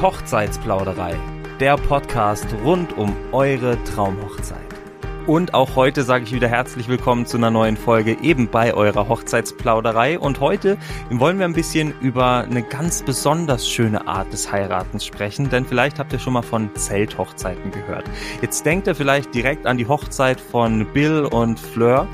Hochzeitsplauderei, der Podcast rund um eure Traumhochzeit. Und auch heute sage ich wieder herzlich willkommen zu einer neuen Folge eben bei eurer Hochzeitsplauderei. Und heute wollen wir ein bisschen über eine ganz besonders schöne Art des Heiratens sprechen, denn vielleicht habt ihr schon mal von Zelthochzeiten gehört. Jetzt denkt ihr vielleicht direkt an die Hochzeit von Bill und Fleur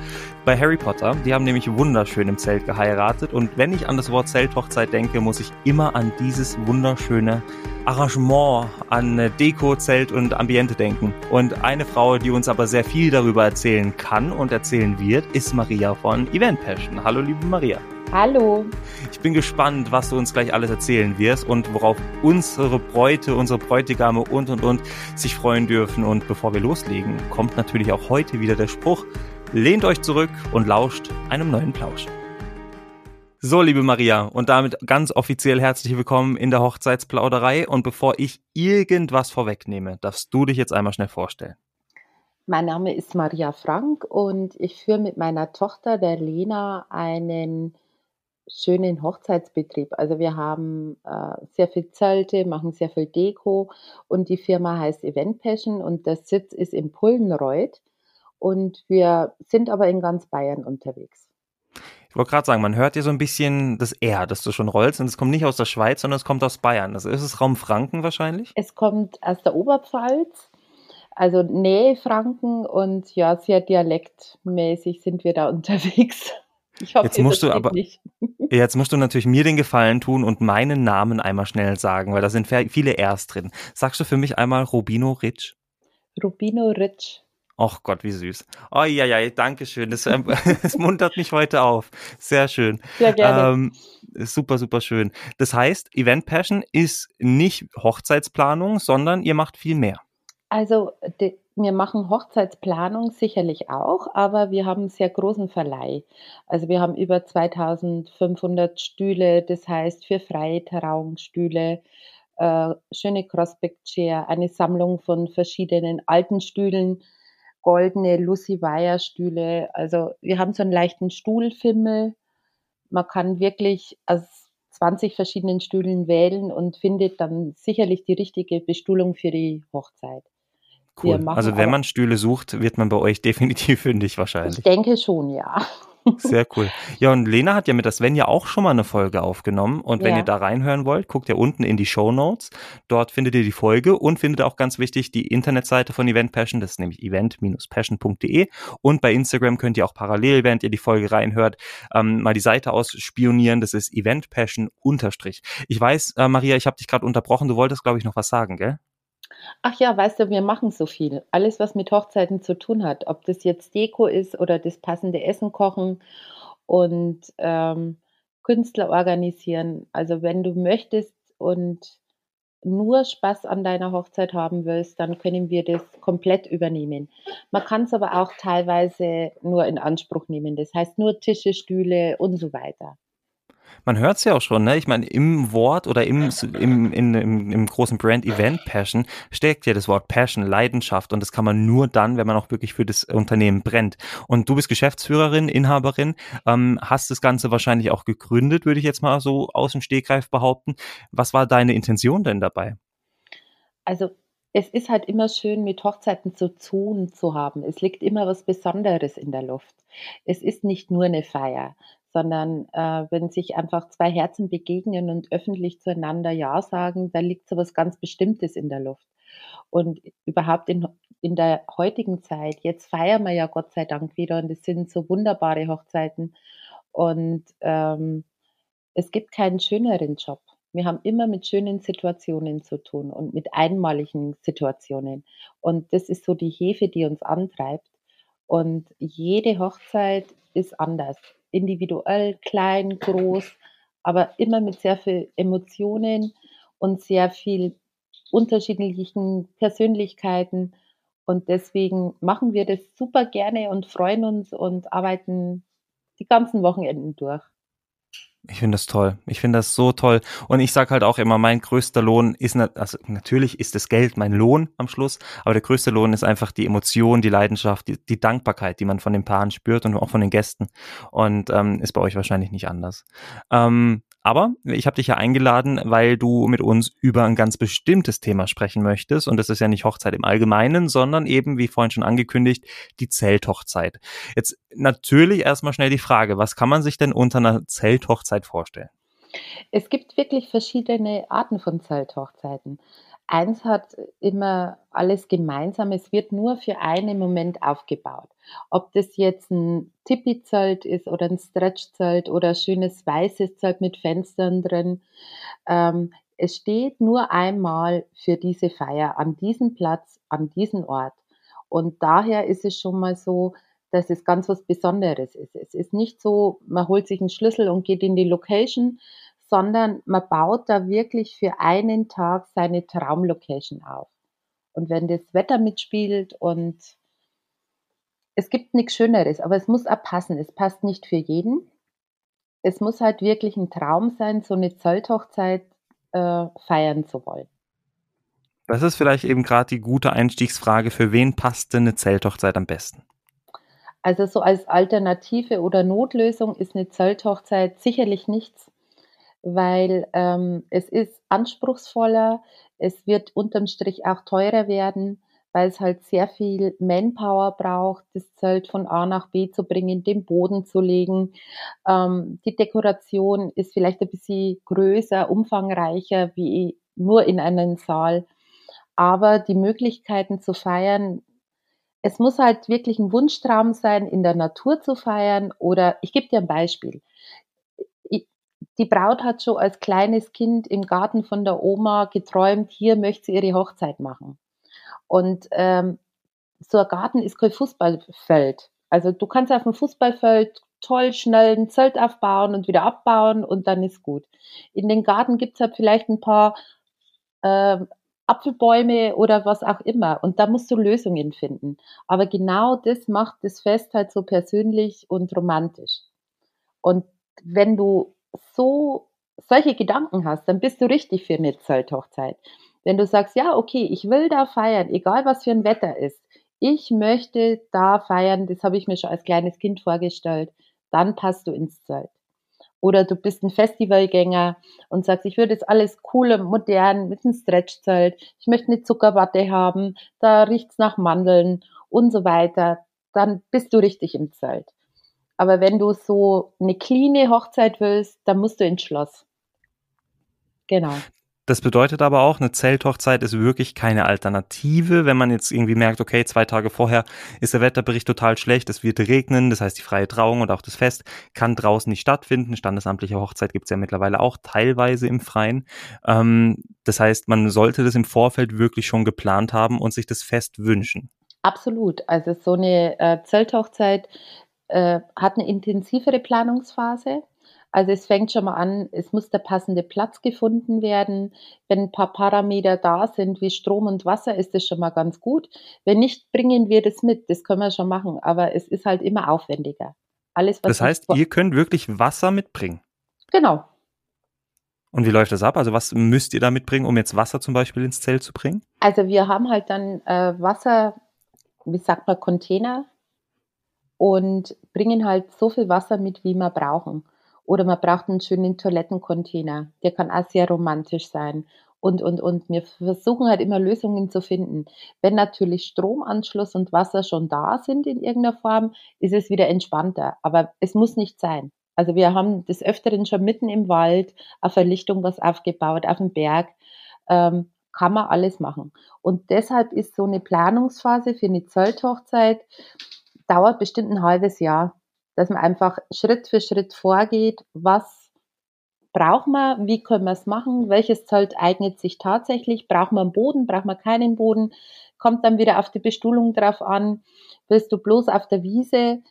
bei Harry Potter. Die haben nämlich wunderschön im Zelt geheiratet. Und wenn ich an das Wort Zelthochzeit denke, muss ich immer an dieses wunderschöne Arrangement, an Deko, Zelt und Ambiente denken. Und eine Frau, die uns aber sehr viel darüber erzählen kann und erzählen wird, ist Maria von Event Passion. Hallo, liebe Maria. Hallo. Ich bin gespannt, was du uns gleich alles erzählen wirst und worauf unsere Bräute, unsere Bräutigame und und und sich freuen dürfen. Und bevor wir loslegen, kommt natürlich auch heute wieder der Spruch, lehnt euch zurück und lauscht einem neuen Plausch. So, liebe Maria, und damit ganz offiziell herzlich willkommen in der Hochzeitsplauderei. Und bevor ich irgendwas vorwegnehme, darfst du dich jetzt einmal schnell vorstellen. Mein Name ist Maria Frank und ich führe mit meiner Tochter, der Lena, einen schönen Hochzeitsbetrieb. Also wir haben äh, sehr viel Zelte, machen sehr viel Deko und die Firma heißt Event Passion und der Sitz ist in Pullenreuth und wir sind aber in ganz Bayern unterwegs. Ich wollte gerade sagen, man hört dir so ein bisschen das R, das du schon rollst und es kommt nicht aus der Schweiz, sondern es kommt aus Bayern. Also ist es Raum Franken wahrscheinlich? Es kommt aus der Oberpfalz, also Nähe Franken und ja, sehr dialektmäßig sind wir da unterwegs. Ich hoffe, jetzt musst du aber nicht. jetzt musst du natürlich mir den Gefallen tun und meinen Namen einmal schnell sagen, weil da sind viele Rs drin. Sagst du für mich einmal Rubino Ritsch? Rubino Ritsch. Ach Gott, wie süß. Oh ja, ja, danke schön. Das, ähm, das muntert mich heute auf. Sehr schön. Sehr gerne. Ähm, super, super schön. Das heißt, Event Passion ist nicht Hochzeitsplanung, sondern ihr macht viel mehr. Also die, wir machen Hochzeitsplanung sicherlich auch, aber wir haben einen sehr großen Verleih. Also wir haben über 2500 Stühle, das heißt für freie Trauungsstühle, äh, schöne Crossback Chair, eine Sammlung von verschiedenen alten Stühlen, goldene Lucy Wire Stühle. Also wir haben so einen leichten Stuhlfimmel. Man kann wirklich aus 20 verschiedenen Stühlen wählen und findet dann sicherlich die richtige Bestuhlung für die Hochzeit. Cool. Also wenn man Stühle sucht, wird man bei euch definitiv fündig wahrscheinlich. Ich denke schon, ja. Sehr cool. Ja, und Lena hat ja mit der Sven ja auch schon mal eine Folge aufgenommen. Und wenn ja. ihr da reinhören wollt, guckt ihr unten in die Show Notes. Dort findet ihr die Folge und findet auch ganz wichtig die Internetseite von Event Passion. Das ist nämlich event-passion.de. Und bei Instagram könnt ihr auch parallel, während ihr die Folge reinhört, ähm, mal die Seite ausspionieren. Das ist Event Passion unterstrich. Ich weiß, äh, Maria, ich habe dich gerade unterbrochen. Du wolltest, glaube ich, noch was sagen, gell? Ach ja, weißt du, wir machen so viel. Alles, was mit Hochzeiten zu tun hat, ob das jetzt Deko ist oder das passende Essen kochen und ähm, Künstler organisieren. Also wenn du möchtest und nur Spaß an deiner Hochzeit haben willst, dann können wir das komplett übernehmen. Man kann es aber auch teilweise nur in Anspruch nehmen. Das heißt nur Tische, Stühle und so weiter man hört es ja auch schon, ne? Ich meine, im Wort oder im, im, in, im, im großen Brand Event Passion steckt ja das Wort Passion, Leidenschaft und das kann man nur dann, wenn man auch wirklich für das Unternehmen brennt. Und du bist Geschäftsführerin, Inhaberin, ähm, hast das Ganze wahrscheinlich auch gegründet, würde ich jetzt mal so aus dem Stegreif behaupten. Was war deine Intention denn dabei? Also es ist halt immer schön, mit Hochzeiten zu tun zu haben. Es liegt immer was Besonderes in der Luft. Es ist nicht nur eine Feier, sondern äh, wenn sich einfach zwei Herzen begegnen und öffentlich zueinander Ja sagen, da liegt so was ganz Bestimmtes in der Luft. Und überhaupt in, in der heutigen Zeit, jetzt feiern wir ja Gott sei Dank wieder und es sind so wunderbare Hochzeiten und ähm, es gibt keinen schöneren Job. Wir haben immer mit schönen Situationen zu tun und mit einmaligen Situationen. Und das ist so die Hefe, die uns antreibt. Und jede Hochzeit ist anders individuell, klein, groß, aber immer mit sehr viel Emotionen und sehr viel unterschiedlichen Persönlichkeiten. Und deswegen machen wir das super gerne und freuen uns und arbeiten die ganzen Wochenenden durch. Ich finde das toll. Ich finde das so toll. Und ich sage halt auch immer, mein größter Lohn ist, also natürlich ist das Geld mein Lohn am Schluss, aber der größte Lohn ist einfach die Emotion, die Leidenschaft, die, die Dankbarkeit, die man von den Paaren spürt und auch von den Gästen. Und ähm, ist bei euch wahrscheinlich nicht anders. Ähm, Aber ich habe dich ja eingeladen, weil du mit uns über ein ganz bestimmtes Thema sprechen möchtest. Und das ist ja nicht Hochzeit im Allgemeinen, sondern eben, wie vorhin schon angekündigt, die Zelthochzeit. Jetzt natürlich erstmal schnell die Frage, was kann man sich denn unter einer Zelthochzeit vorstellen? Es gibt wirklich verschiedene Arten von Zelthochzeiten. Eins hat immer alles gemeinsam, es wird nur für einen Moment aufgebaut. Ob das jetzt ein Tipi-Zelt ist oder ein Stretch-Zelt oder ein schönes weißes Zelt mit Fenstern drin. Ähm, es steht nur einmal für diese Feier an diesem Platz, an diesem Ort. Und daher ist es schon mal so, dass es ganz was Besonderes ist. Es ist nicht so, man holt sich einen Schlüssel und geht in die Location, sondern man baut da wirklich für einen Tag seine Traumlocation auf. Und wenn das Wetter mitspielt und es gibt nichts Schöneres, aber es muss auch passen. Es passt nicht für jeden. Es muss halt wirklich ein Traum sein, so eine Zelthochzeit äh, feiern zu wollen. Das ist vielleicht eben gerade die gute Einstiegsfrage. Für wen passt denn eine Zelthochzeit am besten? Also so als Alternative oder Notlösung ist eine Zelthochzeit sicherlich nichts weil ähm, es ist anspruchsvoller, es wird unterm Strich auch teurer werden, weil es halt sehr viel Manpower braucht, das Zelt von A nach B zu bringen, den Boden zu legen. Ähm, die Dekoration ist vielleicht ein bisschen größer, umfangreicher wie nur in einem Saal. Aber die Möglichkeiten zu feiern, es muss halt wirklich ein Wunschtraum sein, in der Natur zu feiern. Oder ich gebe dir ein Beispiel die Braut hat schon als kleines Kind im Garten von der Oma geträumt, hier möchte sie ihre Hochzeit machen. Und ähm, so ein Garten ist kein Fußballfeld. Also du kannst auf dem Fußballfeld toll schnell ein Zelt aufbauen und wieder abbauen und dann ist gut. In den Garten gibt's halt vielleicht ein paar äh, Apfelbäume oder was auch immer. Und da musst du Lösungen finden. Aber genau das macht das Fest halt so persönlich und romantisch. Und wenn du so solche Gedanken hast, dann bist du richtig für eine Zelthochzeit. Wenn du sagst, ja, okay, ich will da feiern, egal was für ein Wetter ist, ich möchte da feiern, das habe ich mir schon als kleines Kind vorgestellt, dann passt du ins Zelt. Oder du bist ein Festivalgänger und sagst, ich würde jetzt alles cool und modern mit einem Stretchzelt, ich möchte eine Zuckerwatte haben, da riecht's nach Mandeln und so weiter, dann bist du richtig im Zelt. Aber wenn du so eine cleane Hochzeit willst, dann musst du ins Schloss. Genau. Das bedeutet aber auch, eine Zelthochzeit ist wirklich keine Alternative, wenn man jetzt irgendwie merkt, okay, zwei Tage vorher ist der Wetterbericht total schlecht, es wird regnen, das heißt die freie Trauung und auch das Fest kann draußen nicht stattfinden. Standesamtliche Hochzeit gibt es ja mittlerweile auch teilweise im Freien. Ähm, das heißt, man sollte das im Vorfeld wirklich schon geplant haben und sich das Fest wünschen. Absolut. Also so eine äh, Zelthochzeit äh, hat eine intensivere Planungsphase. Also es fängt schon mal an, es muss der passende Platz gefunden werden. Wenn ein paar Parameter da sind, wie Strom und Wasser, ist das schon mal ganz gut. Wenn nicht, bringen wir das mit. Das können wir schon machen, aber es ist halt immer aufwendiger. Alles, was das heißt, ihr könnt wirklich Wasser mitbringen? Genau. Und wie läuft das ab? Also was müsst ihr da mitbringen, um jetzt Wasser zum Beispiel ins Zelt zu bringen? Also wir haben halt dann äh, Wasser, wie sagt man, Container und bringen halt so viel Wasser mit, wie wir brauchen. Oder man braucht einen schönen Toilettencontainer, der kann auch sehr romantisch sein. Und, und, und wir versuchen halt immer Lösungen zu finden. Wenn natürlich Stromanschluss und Wasser schon da sind in irgendeiner Form, ist es wieder entspannter. Aber es muss nicht sein. Also wir haben des Öfteren schon mitten im Wald auf Verlichtung was aufgebaut, auf dem Berg. Ähm, kann man alles machen. Und deshalb ist so eine Planungsphase für eine Zelthochzeit dauert bestimmt ein halbes Jahr, dass man einfach Schritt für Schritt vorgeht, was braucht man, wie können wir es machen, welches Zelt eignet sich tatsächlich, braucht man einen Boden, braucht man keinen Boden, kommt dann wieder auf die Bestuhlung drauf an, willst du bloß auf der Wiese,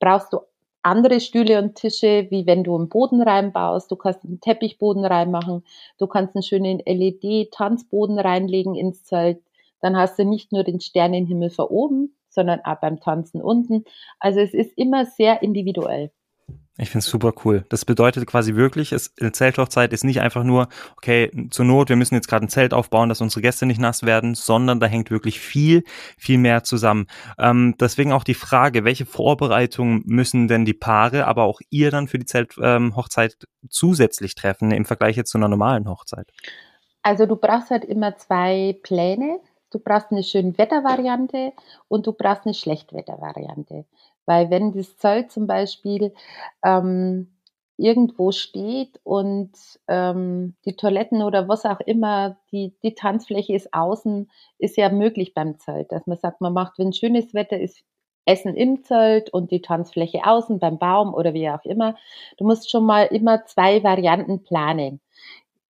brauchst du andere Stühle und Tische, wie wenn du einen Boden reinbaust. Du kannst einen Teppichboden reinmachen. Du kannst einen schönen LED-Tanzboden reinlegen ins Zelt. Dann hast du nicht nur den Sternenhimmel vor oben, sondern auch beim Tanzen unten. Also es ist immer sehr individuell. Ich finde es super cool. Das bedeutet quasi wirklich, es, eine Zelthochzeit ist nicht einfach nur, okay, zur Not, wir müssen jetzt gerade ein Zelt aufbauen, dass unsere Gäste nicht nass werden, sondern da hängt wirklich viel, viel mehr zusammen. Ähm, deswegen auch die Frage, welche Vorbereitungen müssen denn die Paare, aber auch ihr dann für die Zelthochzeit ähm, zusätzlich treffen im Vergleich jetzt zu einer normalen Hochzeit? Also du brauchst halt immer zwei Pläne. Du brauchst eine schöne Wettervariante und du brauchst eine Schlechtwettervariante. Weil wenn das Zelt zum Beispiel ähm, irgendwo steht und ähm, die Toiletten oder was auch immer, die, die Tanzfläche ist außen, ist ja möglich beim Zelt, dass man sagt, man macht, wenn schönes Wetter ist, Essen im Zelt und die Tanzfläche außen beim Baum oder wie auch immer. Du musst schon mal immer zwei Varianten planen.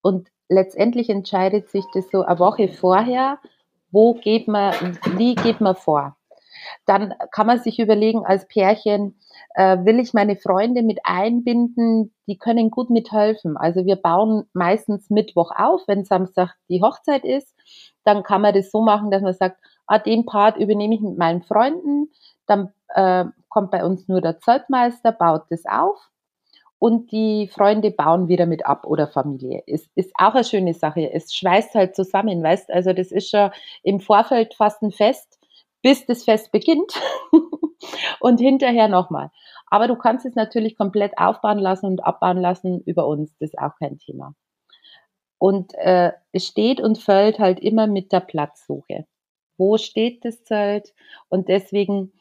Und letztendlich entscheidet sich das so eine Woche vorher, wo geht man, wie geht man vor dann kann man sich überlegen als Pärchen, äh, will ich meine Freunde mit einbinden, die können gut mithelfen. Also wir bauen meistens Mittwoch auf, wenn Samstag die Hochzeit ist. Dann kann man das so machen, dass man sagt, ah, den Part übernehme ich mit meinen Freunden. Dann äh, kommt bei uns nur der Zeltmeister, baut das auf und die Freunde bauen wieder mit ab oder Familie. Ist, ist auch eine schöne Sache. Es schweißt halt zusammen, weißt Also das ist schon im Vorfeld fast ein Fest bis das Fest beginnt und hinterher nochmal. Aber du kannst es natürlich komplett aufbauen lassen und abbauen lassen über uns. Das ist auch kein Thema. Und äh, es steht und fällt halt immer mit der Platzsuche. Wo steht das Zelt? Und deswegen,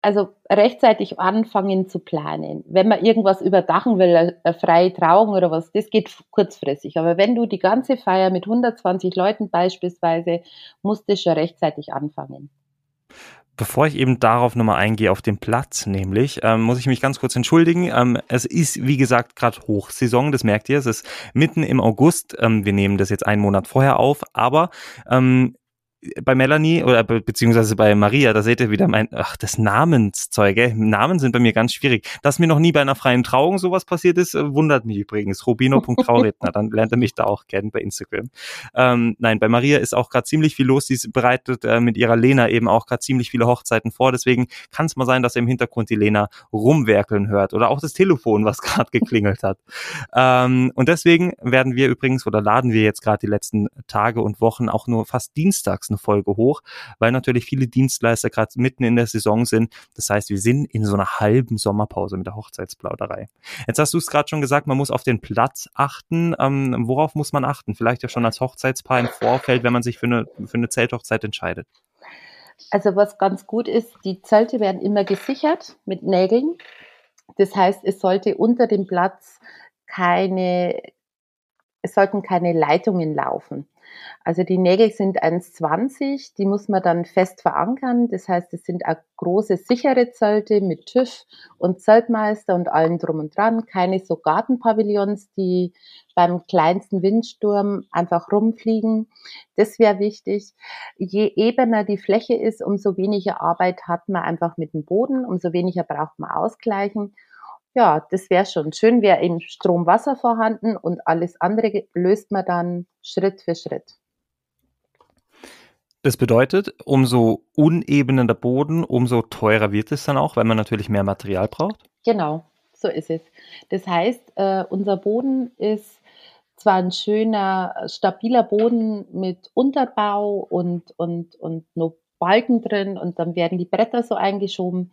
also rechtzeitig anfangen zu planen. Wenn man irgendwas überdachen will, eine freie Trauung oder was, das geht kurzfristig. Aber wenn du die ganze Feier mit 120 Leuten beispielsweise, musst du schon rechtzeitig anfangen. Bevor ich eben darauf nochmal eingehe, auf den Platz nämlich, ähm, muss ich mich ganz kurz entschuldigen. Ähm, es ist, wie gesagt, gerade Hochsaison, das merkt ihr. Es ist mitten im August. Ähm, wir nehmen das jetzt einen Monat vorher auf, aber ähm, bei Melanie oder be beziehungsweise bei Maria, da seht ihr wieder mein, ach, das Namenszeug, ey. Namen sind bei mir ganz schwierig. Dass mir noch nie bei einer freien Trauung sowas passiert ist, äh, wundert mich übrigens. Rubino.trauredner, dann lernt er mich da auch kennen bei Instagram. Ähm, nein, bei Maria ist auch gerade ziemlich viel los. Sie bereitet äh, mit ihrer Lena eben auch gerade ziemlich viele Hochzeiten vor. Deswegen kann es mal sein, dass ihr im Hintergrund die Lena rumwerkeln hört oder auch das Telefon, was gerade geklingelt hat. Ähm, und deswegen werden wir übrigens oder laden wir jetzt gerade die letzten Tage und Wochen auch nur fast dienstags eine Folge hoch, weil natürlich viele Dienstleister gerade mitten in der Saison sind. Das heißt, wir sind in so einer halben Sommerpause mit der Hochzeitsplauderei. Jetzt hast du es gerade schon gesagt, man muss auf den Platz achten. Ähm, worauf muss man achten? Vielleicht ja schon als Hochzeitspaar im Vorfeld, wenn man sich für eine, für eine Zelthochzeit entscheidet. Also was ganz gut ist, die Zelte werden immer gesichert mit Nägeln. Das heißt, es sollte unter dem Platz keine, es sollten keine Leitungen laufen. Also die Nägel sind 1,20, die muss man dann fest verankern. Das heißt, es sind auch große sichere Zelte mit TÜV und Zeltmeister und allem drum und dran. Keine so Gartenpavillons, die beim kleinsten Windsturm einfach rumfliegen. Das wäre wichtig. Je ebener die Fläche ist, umso weniger Arbeit hat man einfach mit dem Boden, umso weniger braucht man ausgleichen. Ja, das wäre schon. Schön wäre eben Strom, Wasser vorhanden und alles andere löst man dann Schritt für Schritt. Das bedeutet, umso unebener der Boden, umso teurer wird es dann auch, weil man natürlich mehr Material braucht? Genau, so ist es. Das heißt, äh, unser Boden ist zwar ein schöner, stabiler Boden mit Unterbau und, und, und nur Balken drin und dann werden die Bretter so eingeschoben,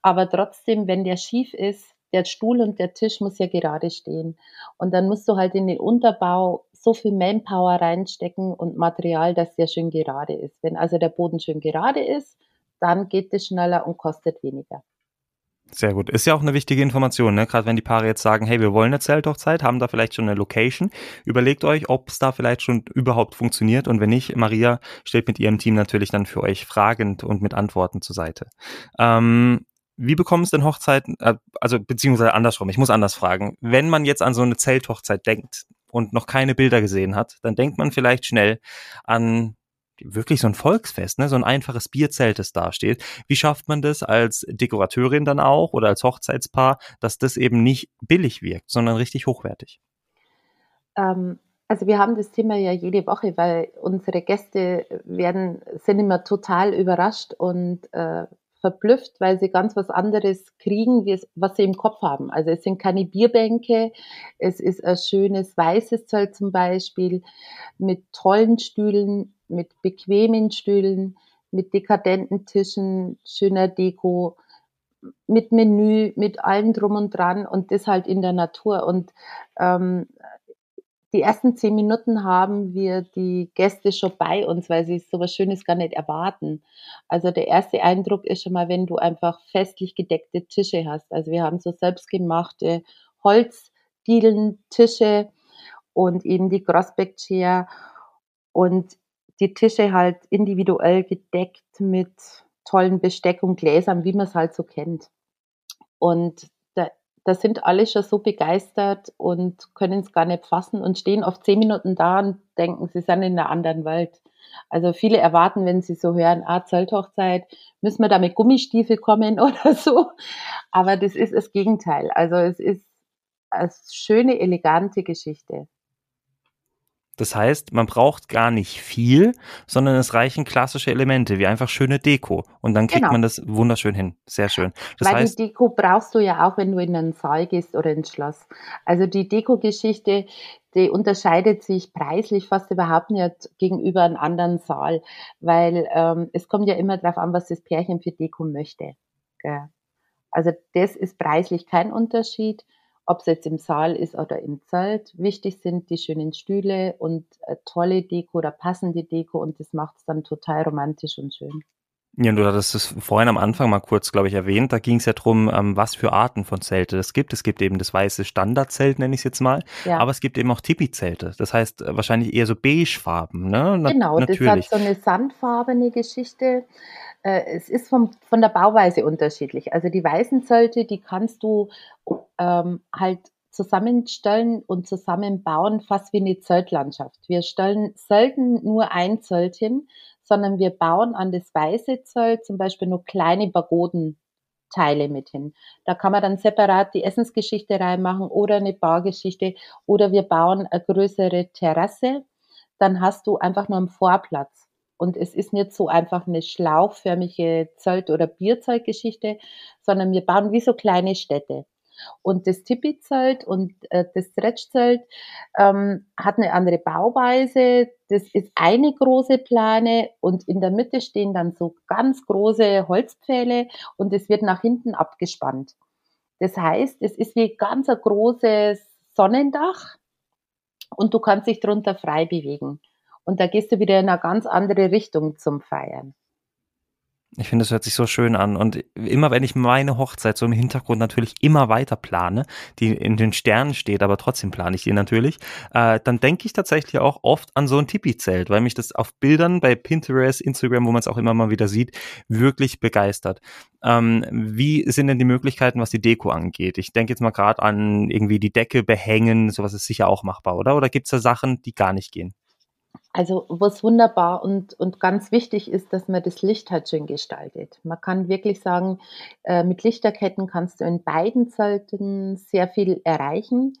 aber trotzdem, wenn der schief ist, der Stuhl und der Tisch muss ja gerade stehen. Und dann musst du halt in den Unterbau so viel Manpower reinstecken und Material, dass der schön gerade ist. Wenn also der Boden schön gerade ist, dann geht es schneller und kostet weniger. Sehr gut. Ist ja auch eine wichtige Information, ne? Gerade wenn die Paare jetzt sagen, hey, wir wollen eine Zelthochzeit, haben da vielleicht schon eine Location. Überlegt euch, ob es da vielleicht schon überhaupt funktioniert. Und wenn nicht, Maria steht mit ihrem Team natürlich dann für euch fragend und mit Antworten zur Seite. Ähm, wie bekommen es denn Hochzeiten, äh, also beziehungsweise andersrum, ich muss anders fragen. Wenn man jetzt an so eine Zelthochzeit denkt und noch keine Bilder gesehen hat, dann denkt man vielleicht schnell an wirklich so ein Volksfest, ne? so ein einfaches Bierzelt, das da steht. Wie schafft man das als Dekorateurin dann auch oder als Hochzeitspaar, dass das eben nicht billig wirkt, sondern richtig hochwertig? Ähm, also wir haben das Thema ja jede Woche, weil unsere Gäste werden, sind immer total überrascht und äh, verblüfft, weil sie ganz was anderes kriegen, was sie im Kopf haben. Also es sind keine Bierbänke, es ist ein schönes weißes Zelt zum Beispiel mit tollen Stühlen, mit bequemen Stühlen, mit dekadenten Tischen, schöner Deko, mit Menü, mit allem drum und dran und das halt in der Natur. Und ähm, die ersten zehn Minuten haben wir die Gäste schon bei uns, weil sie so was Schönes gar nicht erwarten. Also der erste Eindruck ist schon mal, wenn du einfach festlich gedeckte Tische hast. Also wir haben so selbstgemachte Holzdielen, Tische und eben die Grossback Chair und die Tische halt individuell gedeckt mit tollen Besteck und Gläsern, wie man es halt so kennt. Und da sind alle schon so begeistert und können es gar nicht fassen und stehen oft zehn Minuten da und denken, sie sind in einer anderen Welt. Also viele erwarten, wenn sie so hören, ah, Zelthochzeit, müssen wir da mit Gummistiefel kommen oder so. Aber das ist das Gegenteil. Also es ist eine schöne, elegante Geschichte. Das heißt, man braucht gar nicht viel, sondern es reichen klassische Elemente, wie einfach schöne Deko. Und dann kriegt genau. man das wunderschön hin. Sehr schön. Das Weil heißt, die Deko brauchst du ja auch, wenn du in einen Saal gehst oder ins Schloss. Also die Deko-Geschichte, die unterscheidet sich preislich fast überhaupt nicht gegenüber einem anderen Saal, weil ähm, es kommt ja immer darauf an, was das Pärchen für Deko möchte. Gell? Also das ist preislich kein Unterschied ob es jetzt im Saal ist oder im Zelt. Wichtig sind die schönen Stühle und äh, tolle Deko oder passende Deko und das macht es dann total romantisch und schön. Ja, du hattest es vorhin am Anfang mal kurz, glaube ich, erwähnt. Da ging es ja drum, ähm, was für Arten von Zelte es gibt. Es gibt eben das weiße Standardzelt, nenne ich es jetzt mal. Ja. Aber es gibt eben auch Tipi-Zelte. Das heißt äh, wahrscheinlich eher so beigefarben, ne? Na genau, natürlich. das hat so eine sandfarbene Geschichte. Äh, es ist vom, von der Bauweise unterschiedlich. Also die weißen Zelte, die kannst du ähm, halt zusammenstellen und zusammenbauen, fast wie eine Zeltlandschaft. Wir stellen selten nur ein Zelt hin, sondern wir bauen an das weiße Zelt zum Beispiel nur kleine Pagodenteile mit hin. Da kann man dann separat die Essensgeschichte reinmachen oder eine Bargeschichte oder wir bauen eine größere Terrasse. Dann hast du einfach nur einen Vorplatz. Und es ist nicht so einfach eine schlauchförmige Zelt- oder Bierzeltgeschichte, sondern wir bauen wie so kleine Städte. Und das Tipi-Zelt und äh, das Stretch-Zelt ähm, hat eine andere Bauweise. Das ist eine große Plane und in der Mitte stehen dann so ganz große Holzpfähle und es wird nach hinten abgespannt. Das heißt, es ist wie ganz ein großes Sonnendach und du kannst dich drunter frei bewegen. Und da gehst du wieder in eine ganz andere Richtung zum Feiern. Ich finde, es hört sich so schön an. Und immer wenn ich meine Hochzeit so im Hintergrund natürlich immer weiter plane, die in den Sternen steht, aber trotzdem plane ich die natürlich, äh, dann denke ich tatsächlich auch oft an so ein Tipi-Zelt, weil mich das auf Bildern bei Pinterest, Instagram, wo man es auch immer mal wieder sieht, wirklich begeistert. Ähm, wie sind denn die Möglichkeiten, was die Deko angeht? Ich denke jetzt mal gerade an irgendwie die Decke behängen, sowas ist sicher auch machbar, oder? Oder gibt es da Sachen, die gar nicht gehen? Also was wunderbar und, und ganz wichtig ist, dass man das Licht halt schön gestaltet. Man kann wirklich sagen, äh, mit Lichterketten kannst du in beiden Zelten sehr viel erreichen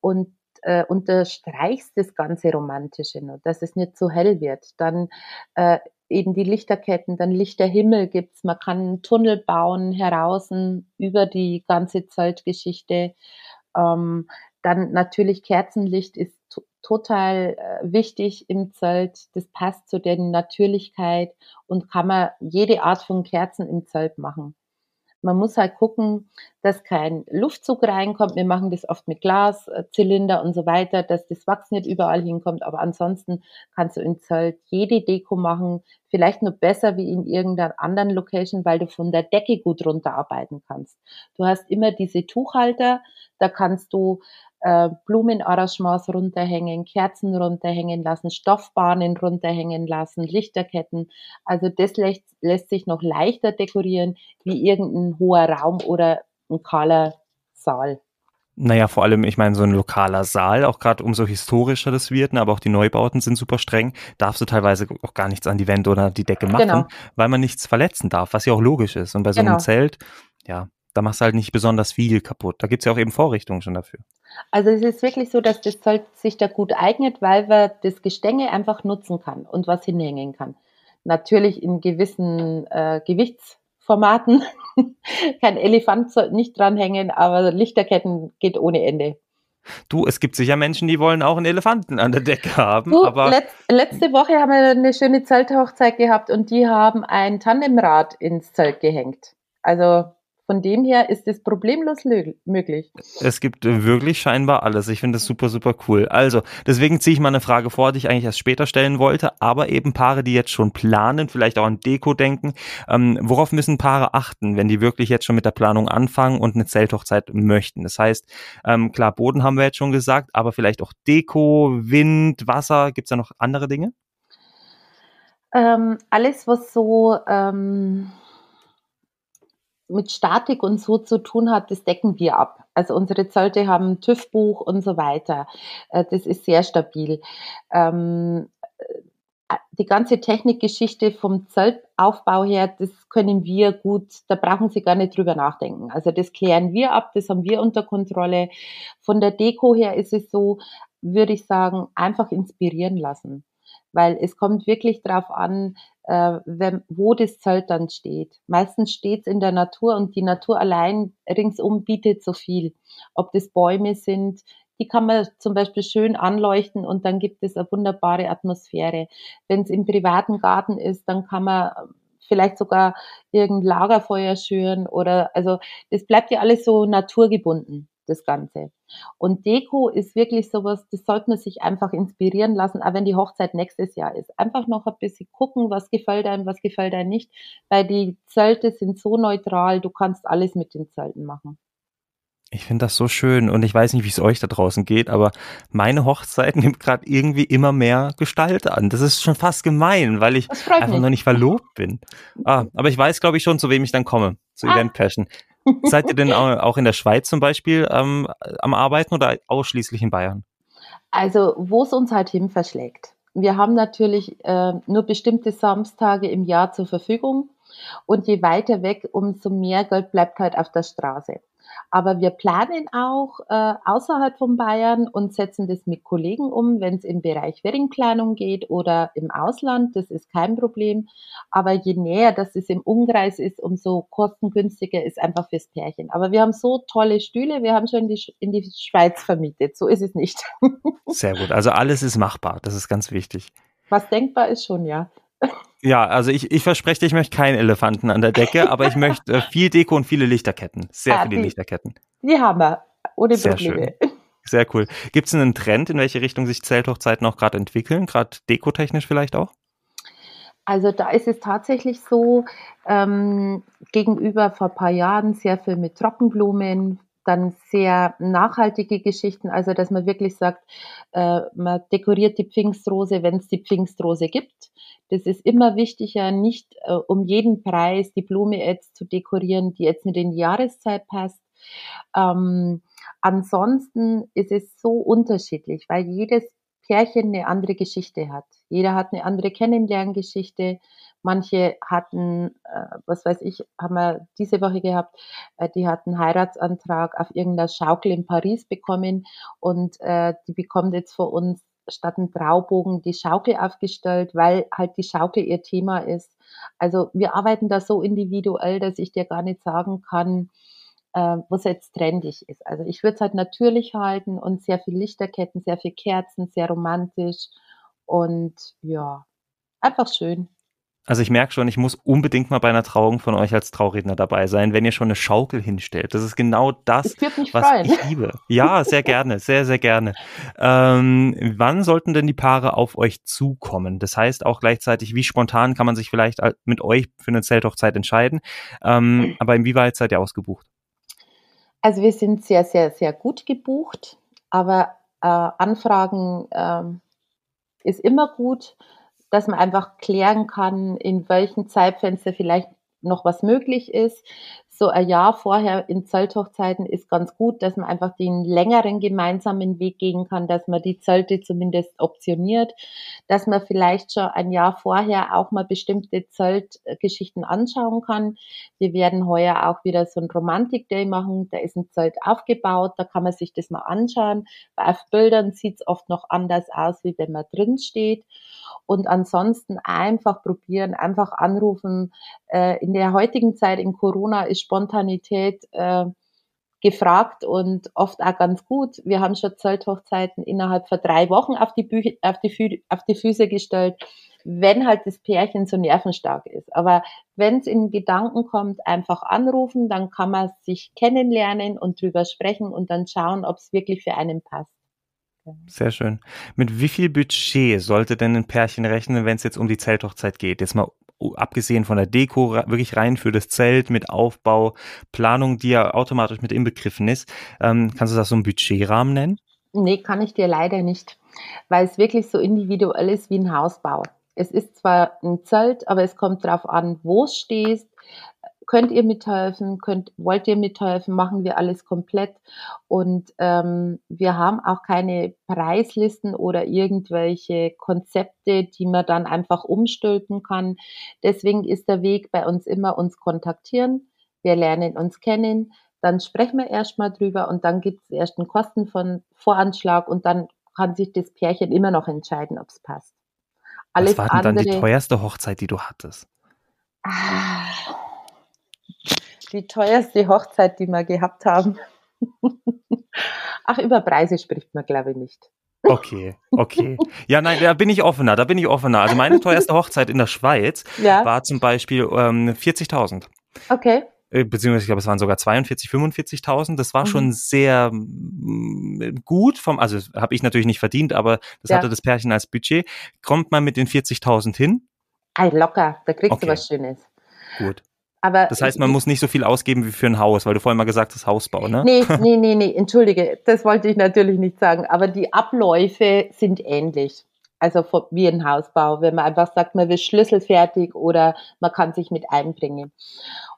und äh, unterstreichst das ganze Romantische noch, dass es nicht so hell wird. Dann äh, eben die Lichterketten, dann Lichterhimmel gibt's. Man kann einen Tunnel bauen heraus über die ganze Zeltgeschichte. Ähm, dann natürlich Kerzenlicht ist total äh, wichtig im Zelt. Das passt zu der Natürlichkeit und kann man jede Art von Kerzen im Zelt machen. Man muss halt gucken, dass kein Luftzug reinkommt. Wir machen das oft mit Glaszylinder und so weiter, dass das Wachs nicht überall hinkommt. Aber ansonsten kannst du im Zelt jede Deko machen. Vielleicht nur besser wie in irgendeiner anderen Location, weil du von der Decke gut runterarbeiten kannst. Du hast immer diese Tuchhalter. Da kannst du äh, Blumenarrangements runterhängen, Kerzen runterhängen lassen, Stoffbahnen runterhängen lassen, Lichterketten. Also das lässt, lässt sich noch leichter dekorieren wie irgendein hoher Raum oder ein kahler Saal. Naja, vor allem, ich meine, so ein lokaler Saal, auch gerade umso historischer das wird, ne, aber auch die Neubauten sind super streng, darfst du teilweise auch gar nichts an die Wände oder die Decke machen, genau. weil man nichts verletzen darf, was ja auch logisch ist. Und bei so genau. einem Zelt, ja, da machst du halt nicht besonders viel kaputt. Da gibt's ja auch eben Vorrichtungen schon dafür. Also es ist wirklich so, dass das Zeug sich da gut eignet, weil man das Gestänge einfach nutzen kann und was hinhängen kann. Natürlich in gewissen äh, Gewichtsverhältnissen Formaten. Kein Elefant soll nicht dranhängen, aber Lichterketten geht ohne Ende. Du, es gibt sicher Menschen, die wollen auch einen Elefanten an der Decke haben. Du, aber letz, letzte Woche haben wir eine schöne Zelthochzeit gehabt und die haben ein Tandemrad ins Zelt gehängt. Also von dem her ist es problemlos möglich. Es gibt äh, wirklich scheinbar alles. Ich finde das super, super cool. Also, deswegen ziehe ich mal eine Frage vor, die ich eigentlich erst später stellen wollte, aber eben Paare, die jetzt schon planen, vielleicht auch an Deko denken. Ähm, worauf müssen Paare achten, wenn die wirklich jetzt schon mit der Planung anfangen und eine Zelthochzeit möchten? Das heißt, ähm, klar, Boden haben wir jetzt schon gesagt, aber vielleicht auch Deko, Wind, Wasser. Gibt es da noch andere Dinge? Ähm, alles, was so ähm, mit Statik und so zu tun hat, das decken wir ab. Also unsere Zelte haben TÜV-Buch und so weiter. Äh, das ist sehr stabil. Ähm, äh, die ganze Technikgeschichte vom Zeltaufbau her, das können wir gut, da brauchen Sie gar nicht drüber nachdenken. Also das klären wir ab, das haben wir unter Kontrolle. Von der Deko her ist es so, würde ich sagen, einfach inspirieren lassen weil es kommt wirklich darauf an, äh, wenn, wo das Zelt dann steht. Meistens steht es in der Natur und die Natur allein ringsum bietet so viel. Ob das Bäume sind, die kann man zum Beispiel schön anleuchten und dann gibt es eine wunderbare Atmosphäre. Wenn es im privaten Garten ist, dann kann man vielleicht sogar irgendein Lagerfeuer schüren oder also das bleibt ja alles so naturgebunden das Ganze. Und Deko ist wirklich sowas, das sollte man sich einfach inspirieren lassen, auch wenn die Hochzeit nächstes Jahr ist. Einfach noch ein bisschen gucken, was gefällt einem, was gefällt einem nicht, weil die Zelte sind so neutral, du kannst alles mit den Zelten machen. Ich finde das so schön und ich weiß nicht, wie es euch da draußen geht, aber meine Hochzeit nimmt gerade irgendwie immer mehr Gestalt an. Das ist schon fast gemein, weil ich einfach mich. noch nicht verlobt bin. Ah, aber ich weiß, glaube ich, schon, zu wem ich dann komme, zu ah. Event Passion. Seid ihr denn auch in der Schweiz zum Beispiel ähm, am Arbeiten oder ausschließlich in Bayern? Also, wo es uns halt hin verschlägt. Wir haben natürlich äh, nur bestimmte Samstage im Jahr zur Verfügung und je weiter weg, umso mehr Geld bleibt halt auf der Straße. Aber wir planen auch äh, außerhalb von Bayern und setzen das mit Kollegen um, wenn es im Bereich Weddingplanung geht oder im Ausland. Das ist kein Problem. Aber je näher das es im Umkreis ist, umso kostengünstiger ist einfach fürs Pärchen. Aber wir haben so tolle Stühle, wir haben schon die, in die Schweiz vermietet. So ist es nicht. Sehr gut. Also alles ist machbar. Das ist ganz wichtig. Was denkbar ist schon, ja. Ja, also ich, ich verspreche dir, ich möchte keinen Elefanten an der Decke, aber ich möchte äh, viel Deko und viele Lichterketten. Sehr ah, viele die, Lichterketten. Die haben wir. Ohne Sehr Probleme. Schön. Sehr cool. Gibt es einen Trend, in welche Richtung sich Zelthochzeiten auch gerade entwickeln? Gerade dekotechnisch vielleicht auch? Also da ist es tatsächlich so, ähm, gegenüber vor ein paar Jahren sehr viel mit Trockenblumen, dann sehr nachhaltige Geschichten, also dass man wirklich sagt, äh, man dekoriert die Pfingstrose, wenn es die Pfingstrose gibt. Das ist immer wichtiger, nicht äh, um jeden Preis die Blume jetzt zu dekorieren, die jetzt nicht in die Jahreszeit passt. Ähm, ansonsten ist es so unterschiedlich, weil jedes Pärchen eine andere Geschichte hat. Jeder hat eine andere Kennenlerngeschichte. Manche hatten, äh, was weiß ich, haben wir diese Woche gehabt, äh, die hatten Heiratsantrag auf irgendeiner Schaukel in Paris bekommen und äh, die bekommt jetzt vor uns statt ein Traubogen die Schaukel aufgestellt, weil halt die Schaukel ihr Thema ist. Also wir arbeiten da so individuell, dass ich dir gar nicht sagen kann, äh, was jetzt trendig ist. Also ich würde es halt natürlich halten und sehr viel Lichterketten, sehr viel Kerzen, sehr romantisch und ja, einfach schön. Also ich merke schon, ich muss unbedingt mal bei einer Trauung von euch als Trauredner dabei sein, wenn ihr schon eine Schaukel hinstellt. Das ist genau das, was freuen. ich liebe. Ja, sehr gerne, sehr, sehr gerne. Ähm, wann sollten denn die Paare auf euch zukommen? Das heißt auch gleichzeitig, wie spontan kann man sich vielleicht mit euch für eine Zelthochzeit entscheiden? Ähm, aber inwieweit seid ihr ausgebucht? Also wir sind sehr, sehr, sehr gut gebucht, aber äh, Anfragen äh, ist immer gut dass man einfach klären kann, in welchem Zeitfenster vielleicht noch was möglich ist. So ein Jahr vorher in Zelthochzeiten ist ganz gut, dass man einfach den längeren gemeinsamen Weg gehen kann, dass man die Zelte zumindest optioniert, dass man vielleicht schon ein Jahr vorher auch mal bestimmte Zeltgeschichten anschauen kann. Wir werden heuer auch wieder so ein Romantic Day machen. Da ist ein Zelt aufgebaut, da kann man sich das mal anschauen. Auf Bildern sieht es oft noch anders aus, wie wenn man drin steht. Und ansonsten einfach probieren, einfach anrufen. Äh, in der heutigen Zeit in Corona ist Spontanität äh, gefragt und oft auch ganz gut. Wir haben schon Zelthochzeiten innerhalb von drei Wochen auf die, Bü auf die, Fü auf die Füße gestellt, wenn halt das Pärchen so nervenstark ist. Aber wenn es in Gedanken kommt, einfach anrufen, dann kann man sich kennenlernen und drüber sprechen und dann schauen, ob es wirklich für einen passt. Sehr schön. Mit wie viel Budget sollte denn ein Pärchen rechnen, wenn es jetzt um die Zelthochzeit geht? Jetzt mal abgesehen von der Deko, wirklich rein für das Zelt mit Aufbau, Planung, die ja automatisch mit inbegriffen ist. Ähm, kannst du das so einen Budgetrahmen nennen? Nee, kann ich dir leider nicht, weil es wirklich so individuell ist wie ein Hausbau. Es ist zwar ein Zelt, aber es kommt darauf an, wo es stehst, könnt ihr mithelfen, könnt, wollt ihr mithelfen, machen wir alles komplett. Und ähm, wir haben auch keine Preislisten oder irgendwelche Konzepte, die man dann einfach umstülpen kann. Deswegen ist der Weg bei uns immer uns kontaktieren. Wir lernen uns kennen, dann sprechen wir erstmal drüber und dann gibt es erst einen Kosten von Voranschlag und dann kann sich das Pärchen immer noch entscheiden, ob es passt. Alles Was war denn andere, dann die teuerste Hochzeit, die du hattest? Ah, die teuerste Hochzeit, die wir gehabt haben. Ach, über Preise spricht man, glaube ich, nicht. Okay, okay. Ja, nein, da bin ich offener, da bin ich offener. Also meine teuerste Hochzeit in der Schweiz ja. war zum Beispiel ähm, 40.000. Okay. Äh, beziehungsweise ich glaube, es waren sogar 42, 45.000. Das war mhm. schon sehr mm, gut vom, also habe ich natürlich nicht verdient, aber das ja. hatte das Pärchen als Budget. Kommt man mit den 40.000 hin? Ei, locker, da kriegst okay. du was Schönes. Gut. Aber das heißt, man ich, muss nicht so viel ausgeben wie für ein Haus, weil du vorhin mal gesagt hast, Hausbau, ne? Nee, nee, nee, nee, entschuldige, das wollte ich natürlich nicht sagen. Aber die Abläufe sind ähnlich. Also wie ein Hausbau, wenn man einfach sagt, man will schlüsselfertig oder man kann sich mit einbringen.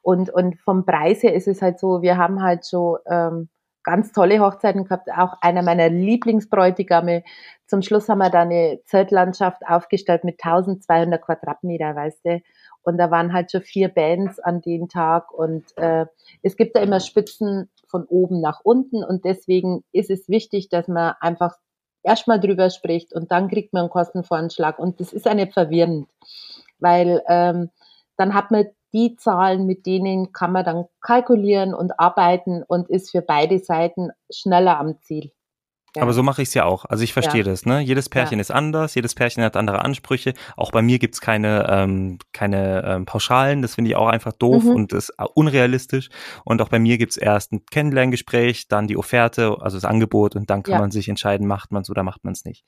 Und, und vom Preis her ist es halt so, wir haben halt schon ähm, ganz tolle Hochzeiten gehabt, auch einer meiner Lieblingsbräutigame. Zum Schluss haben wir da eine Zeltlandschaft aufgestellt mit 1200 Quadratmeter, weißt du. Und da waren halt schon vier Bands an dem Tag und äh, es gibt da immer Spitzen von oben nach unten und deswegen ist es wichtig, dass man einfach erstmal drüber spricht und dann kriegt man einen Kostenvoranschlag und das ist ja verwirrend, weil ähm, dann hat man die Zahlen, mit denen kann man dann kalkulieren und arbeiten und ist für beide Seiten schneller am Ziel. Ja. Aber so mache ich es ja auch. Also ich verstehe ja. das. Ne? Jedes Pärchen ja. ist anders, jedes Pärchen hat andere Ansprüche. Auch bei mir gibt's keine, ähm, keine ähm, Pauschalen. Das finde ich auch einfach doof mhm. und ist unrealistisch. Und auch bei mir gibt's erst ein Kennenlerngespräch, dann die Offerte, also das Angebot und dann kann man sich entscheiden, macht man es oder macht man es nicht.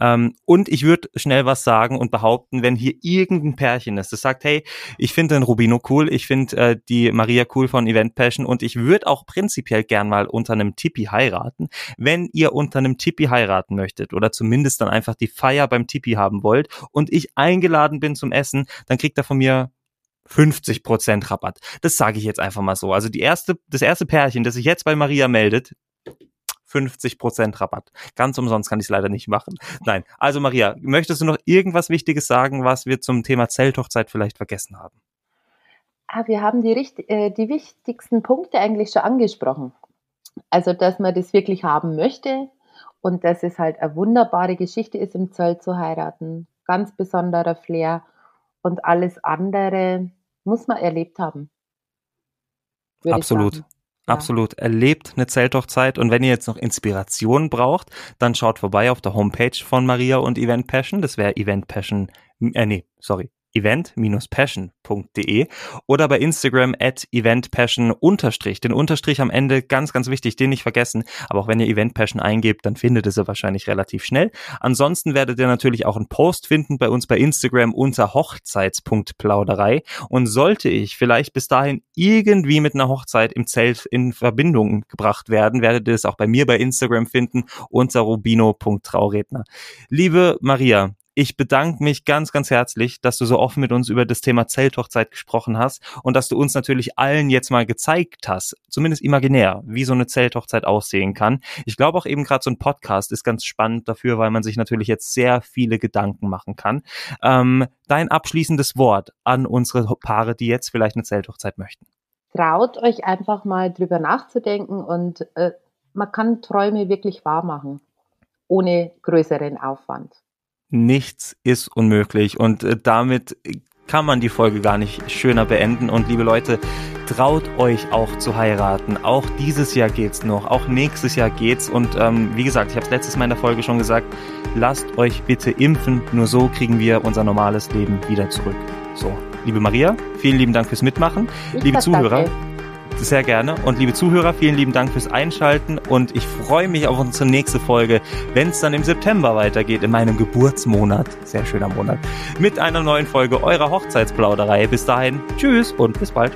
Ähm, und ich würde schnell was sagen und behaupten, wenn hier irgendein Pärchen ist, das sagt, hey, ich finde den Rubino cool, ich finde äh, die Maria cool von Event Passion und ich würde auch prinzipiell gern mal unter einem Tipi heiraten. Wenn ihr unter einem Tipi heiraten möchtet oder zumindest dann einfach die Feier beim Tipi haben wollt und ich eingeladen bin zum Essen, dann kriegt er von mir 50% Rabatt. Das sage ich jetzt einfach mal so. Also die erste, das erste Pärchen, das sich jetzt bei Maria meldet, 50% Rabatt. Ganz umsonst kann ich es leider nicht machen. Nein. Also Maria, möchtest du noch irgendwas Wichtiges sagen, was wir zum Thema Zelthochzeit vielleicht vergessen haben? Ah, wir haben die, äh, die wichtigsten Punkte eigentlich schon angesprochen. Also, dass man das wirklich haben möchte, und dass es halt eine wunderbare Geschichte ist, im Zelt zu heiraten. Ganz besonderer Flair. Und alles andere muss man erlebt haben. Absolut. Ja. Absolut. Erlebt eine Zelthochzeit und wenn ihr jetzt noch Inspiration braucht, dann schaut vorbei auf der Homepage von Maria und Event Passion. Das wäre Event Passion, äh, nee, sorry, event-passion.de oder bei Instagram at eventpassion unterstrich. Den Unterstrich am Ende ganz, ganz wichtig, den nicht vergessen. Aber auch wenn ihr eventpassion eingebt, dann findet ihr sie wahrscheinlich relativ schnell. Ansonsten werdet ihr natürlich auch einen Post finden bei uns bei Instagram unter Hochzeits.plauderei. Und sollte ich vielleicht bis dahin irgendwie mit einer Hochzeit im Zelt in Verbindung gebracht werden, werdet ihr es auch bei mir bei Instagram finden unter rubino.trauredner. Liebe Maria, ich bedanke mich ganz, ganz herzlich, dass du so offen mit uns über das Thema Zelthochzeit gesprochen hast und dass du uns natürlich allen jetzt mal gezeigt hast, zumindest imaginär, wie so eine Zelthochzeit aussehen kann. Ich glaube auch eben gerade so ein Podcast ist ganz spannend dafür, weil man sich natürlich jetzt sehr viele Gedanken machen kann. Ähm, dein abschließendes Wort an unsere Paare, die jetzt vielleicht eine Zelthochzeit möchten. Traut euch einfach mal drüber nachzudenken und äh, man kann Träume wirklich wahr machen, ohne größeren Aufwand. Nichts ist unmöglich und äh, damit kann man die Folge gar nicht schöner beenden. Und liebe Leute, traut euch auch zu heiraten. Auch dieses Jahr geht's noch, auch nächstes Jahr geht's. Und ähm, wie gesagt, ich habe es letztes Mal in der Folge schon gesagt, lasst euch bitte impfen. Nur so kriegen wir unser normales Leben wieder zurück. So, liebe Maria, vielen lieben Dank fürs Mitmachen. Ich liebe Zuhörer. Danke. Sehr gerne. Und liebe Zuhörer, vielen lieben Dank fürs Einschalten und ich freue mich auf unsere nächste Folge, wenn es dann im September weitergeht, in meinem Geburtsmonat. Sehr schöner Monat. Mit einer neuen Folge eurer Hochzeitsplauderei. Bis dahin, tschüss und bis bald.